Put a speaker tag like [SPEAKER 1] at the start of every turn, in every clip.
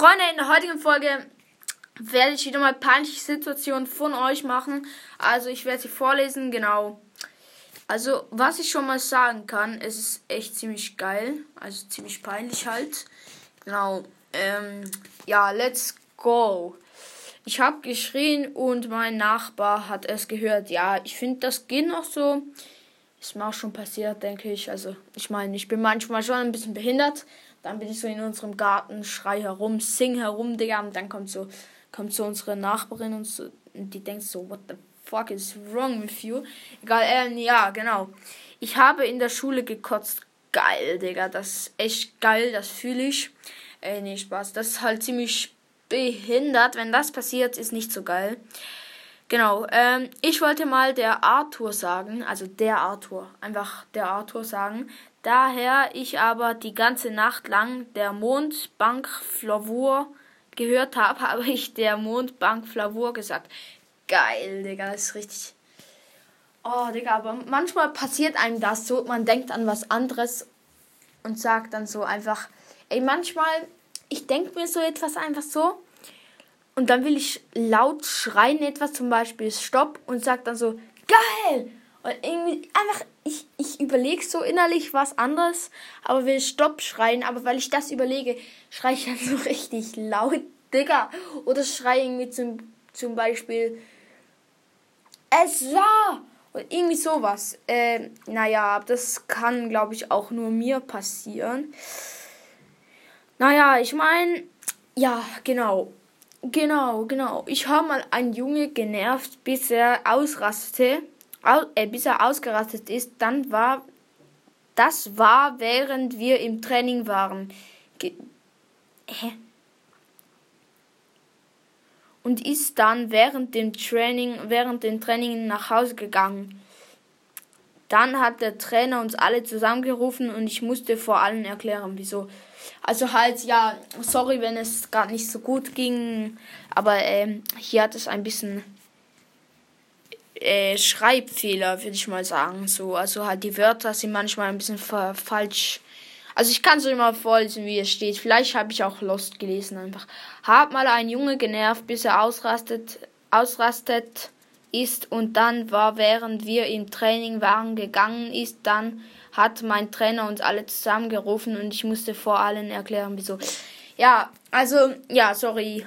[SPEAKER 1] Freunde, in der heutigen Folge werde ich wieder mal peinliche Situationen von euch machen. Also ich werde sie vorlesen, genau. Also was ich schon mal sagen kann, es ist echt ziemlich geil. Also ziemlich peinlich halt. Genau. Ähm, ja, let's go. Ich habe geschrien und mein Nachbar hat es gehört. Ja, ich finde, das geht noch so. Ist mir auch schon passiert, denke ich. Also, ich meine, ich bin manchmal schon ein bisschen behindert. Dann bin ich so in unserem Garten, schrei herum, sing herum, Digga. Und dann kommt so, kommt so unsere Nachbarin und, so, und die denkt so, what the fuck is wrong with you? Egal, ähm, ja, genau. Ich habe in der Schule gekotzt. Geil, Digga. Das ist echt geil, das fühle ich. Äh, nee, Spaß. Das ist halt ziemlich behindert. Wenn das passiert, ist nicht so geil. Genau, ähm, ich wollte mal der Arthur sagen, also der Arthur, einfach der Arthur sagen. Daher ich aber die ganze Nacht lang der Mondbank Flavur gehört habe, habe ich der Mondbank Flavur gesagt. Geil, Digga, das ist richtig. Oh, Digga, aber manchmal passiert einem das so, man denkt an was anderes und sagt dann so einfach, ey, manchmal, ich denke mir so etwas einfach so und dann will ich laut schreien etwas, zum Beispiel Stopp und sag dann so, geil! Und irgendwie einfach, ich, ich überlege so innerlich was anderes, aber will Stopp schreien, aber weil ich das überlege, schreie ich dann so richtig laut, Digga. Oder schreie irgendwie zum, zum Beispiel, es war! Und irgendwie sowas. Äh, naja, das kann, glaube ich, auch nur mir passieren. Naja, ich meine, ja, genau. Genau, genau. Ich habe mal einen Junge genervt, bis er ausrastete, au, äh, bis er ausgerastet ist. Dann war, das war, während wir im Training waren. Ge Hä? Und ist dann während dem Training, während dem Training nach Hause gegangen. Dann hat der Trainer uns alle zusammengerufen und ich musste vor allen erklären, wieso. Also halt, ja, sorry, wenn es gerade nicht so gut ging, aber ähm, hier hat es ein bisschen äh, Schreibfehler, würde ich mal sagen. So, also halt die Wörter sind manchmal ein bisschen falsch. Also ich kann es mal vorlesen, wie es steht. Vielleicht habe ich auch Lost gelesen einfach. Hab mal einen Junge genervt, bis er ausrastet, ausrastet ist und dann war, während wir im Training waren, gegangen ist, dann hat mein Trainer uns alle zusammengerufen und ich musste vor allen erklären, wieso. Ja, also, ja, sorry.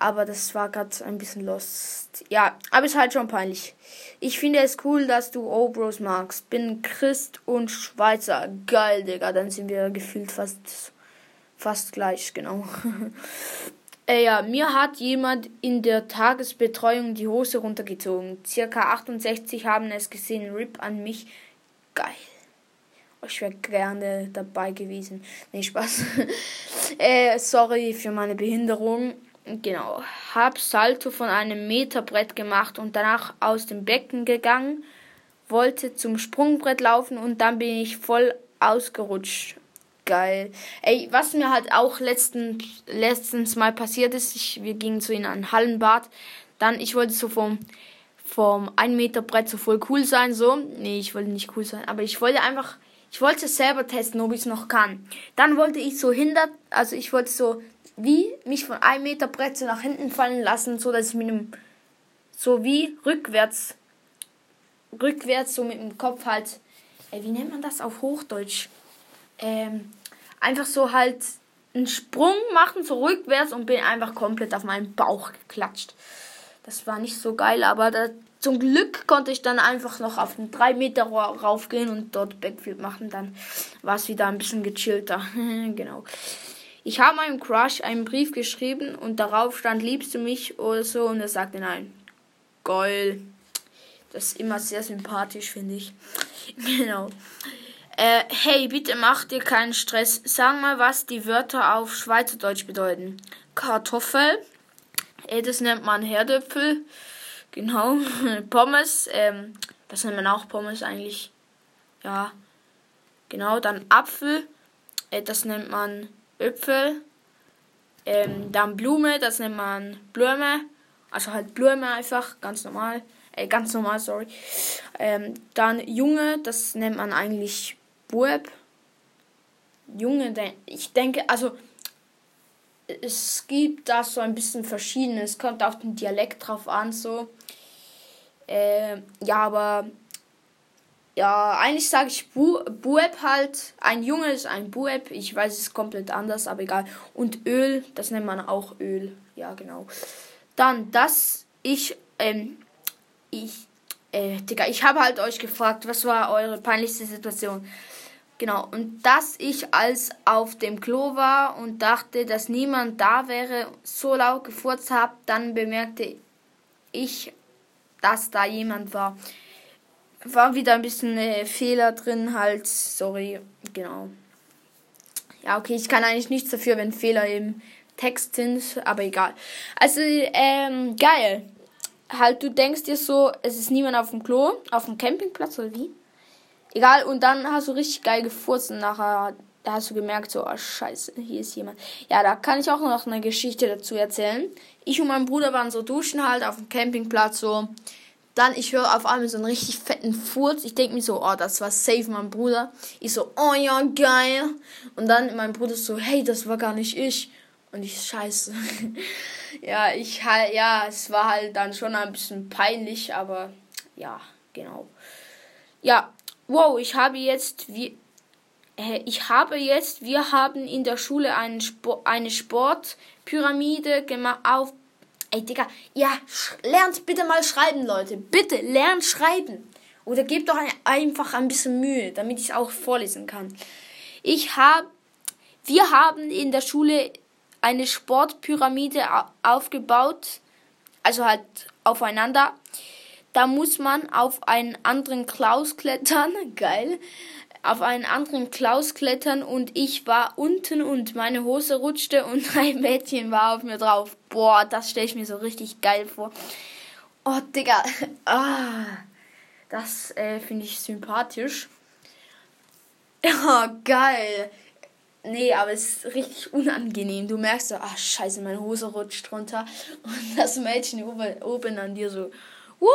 [SPEAKER 1] Aber das war gerade ein bisschen lost. Ja, aber ist halt schon peinlich. Ich finde es cool, dass du Obros magst. Bin Christ und Schweizer. Geil, Digga. Dann sind wir gefühlt fast, fast gleich, genau. äh, ja, mir hat jemand in der Tagesbetreuung die Hose runtergezogen. Circa 68 haben es gesehen. Rip an mich. Geil. Ich wäre gerne dabei gewesen. Nee, Spaß. äh, sorry für meine Behinderung. Genau. Hab Salto von einem Meterbrett gemacht und danach aus dem Becken gegangen. Wollte zum Sprungbrett laufen und dann bin ich voll ausgerutscht. Geil. Ey, was mir halt auch letzten, letztens mal passiert ist, ich, wir gingen so in ein Hallenbad. Dann, ich wollte so vom, vom 1 Meter Brett so voll cool sein, so. Nee, ich wollte nicht cool sein, aber ich wollte einfach ich wollte selber testen, ob ich es noch kann. Dann wollte ich so hinter, also ich wollte so wie mich von einem Meter Brett so nach hinten fallen lassen, so dass ich mit dem, so wie rückwärts, rückwärts so mit dem Kopf halt, äh, wie nennt man das auf Hochdeutsch? Ähm, einfach so halt einen Sprung machen, so rückwärts und bin einfach komplett auf meinen Bauch geklatscht. Das war nicht so geil, aber da, zum Glück konnte ich dann einfach noch auf den 3 Meter raufgehen und dort Backflip machen. Dann war es wieder ein bisschen gechillter. genau. Ich habe meinem Crush einen Brief geschrieben und darauf stand, liebst du mich oder so? Und er sagte nein. Geil. Das ist immer sehr sympathisch, finde ich. genau. Äh, hey, bitte mach dir keinen Stress. Sag mal, was die Wörter auf Schweizerdeutsch bedeuten. Kartoffel. Äh, das nennt man Herdöpfel. Genau. Pommes, ähm, das nennt man auch Pommes eigentlich. Ja. Genau, dann Apfel, äh, das nennt man Äpfel. Ähm, dann Blume, das nennt man Blume. Also halt Blume einfach, ganz normal. Äh, ganz normal, sorry. Ähm, dann Junge, das nennt man eigentlich Bub. Junge, ich denke, also es gibt da so ein bisschen verschiedenes. Kommt auf den Dialekt drauf an, so. Äh, ja, aber ja, eigentlich sage ich Bu Bueb halt. Ein Junge ist ein Bueb. Ich weiß es komplett anders, aber egal. Und Öl, das nennt man auch Öl. Ja, genau. Dann, dass ich, ähm, ich, äh, Digga, ich habe halt euch gefragt, was war eure peinlichste Situation? Genau, und dass ich als auf dem Klo war und dachte, dass niemand da wäre, so laut gefurzt habe, dann bemerkte ich, dass da jemand war. War wieder ein bisschen äh, Fehler drin, halt, sorry, genau. Ja, okay, ich kann eigentlich nichts dafür, wenn Fehler im Text sind, aber egal. Also, ähm, geil. Halt, du denkst dir so, es ist niemand auf dem Klo, auf dem Campingplatz oder wie? Egal, und dann hast du richtig geil gefurzt und nachher da hast du gemerkt, so, oh scheiße, hier ist jemand. Ja, da kann ich auch noch eine Geschichte dazu erzählen. Ich und mein Bruder waren so duschen halt auf dem Campingplatz so. Dann, ich höre auf einmal so einen richtig fetten Furz. Ich denke mir so, oh, das war safe mein Bruder. Ich so, oh ja, geil. Und dann mein Bruder so, hey, das war gar nicht ich. Und ich, scheiße. ja, ich halt, ja, es war halt dann schon ein bisschen peinlich, aber ja, genau. Ja, wow, ich habe jetzt, wie, ich habe jetzt, wir haben in der Schule einen Sport, eine Sportpyramide gemacht auf. Ey, Digga, ja, lernt bitte mal schreiben, Leute. Bitte, lernt schreiben. Oder gebt doch ein, einfach ein bisschen Mühe, damit ich es auch vorlesen kann. Ich habe, wir haben in der Schule eine Sportpyramide aufgebaut, also halt aufeinander. Da muss man auf einen anderen Klaus klettern. Geil. Auf einen anderen Klaus klettern und ich war unten und meine Hose rutschte und ein Mädchen war auf mir drauf. Boah, das stelle ich mir so richtig geil vor. Oh, Digga. Ah, das äh, finde ich sympathisch. Oh, geil. Nee, aber es ist richtig unangenehm. Du merkst so, ach scheiße, meine Hose rutscht runter. Und das Mädchen oben, oben an dir so, Woo!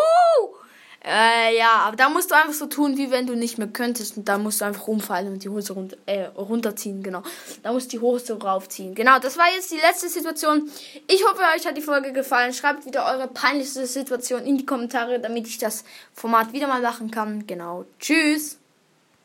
[SPEAKER 1] Äh, ja, aber da musst du einfach so tun, wie wenn du nicht mehr könntest. Und da musst du einfach rumfallen und die Hose runter, äh, runterziehen, genau. Da musst du die Hose raufziehen. Genau, das war jetzt die letzte Situation. Ich hoffe, euch hat die Folge gefallen. Schreibt wieder eure peinlichste Situation in die Kommentare, damit ich das Format wieder mal machen kann. Genau. Tschüss.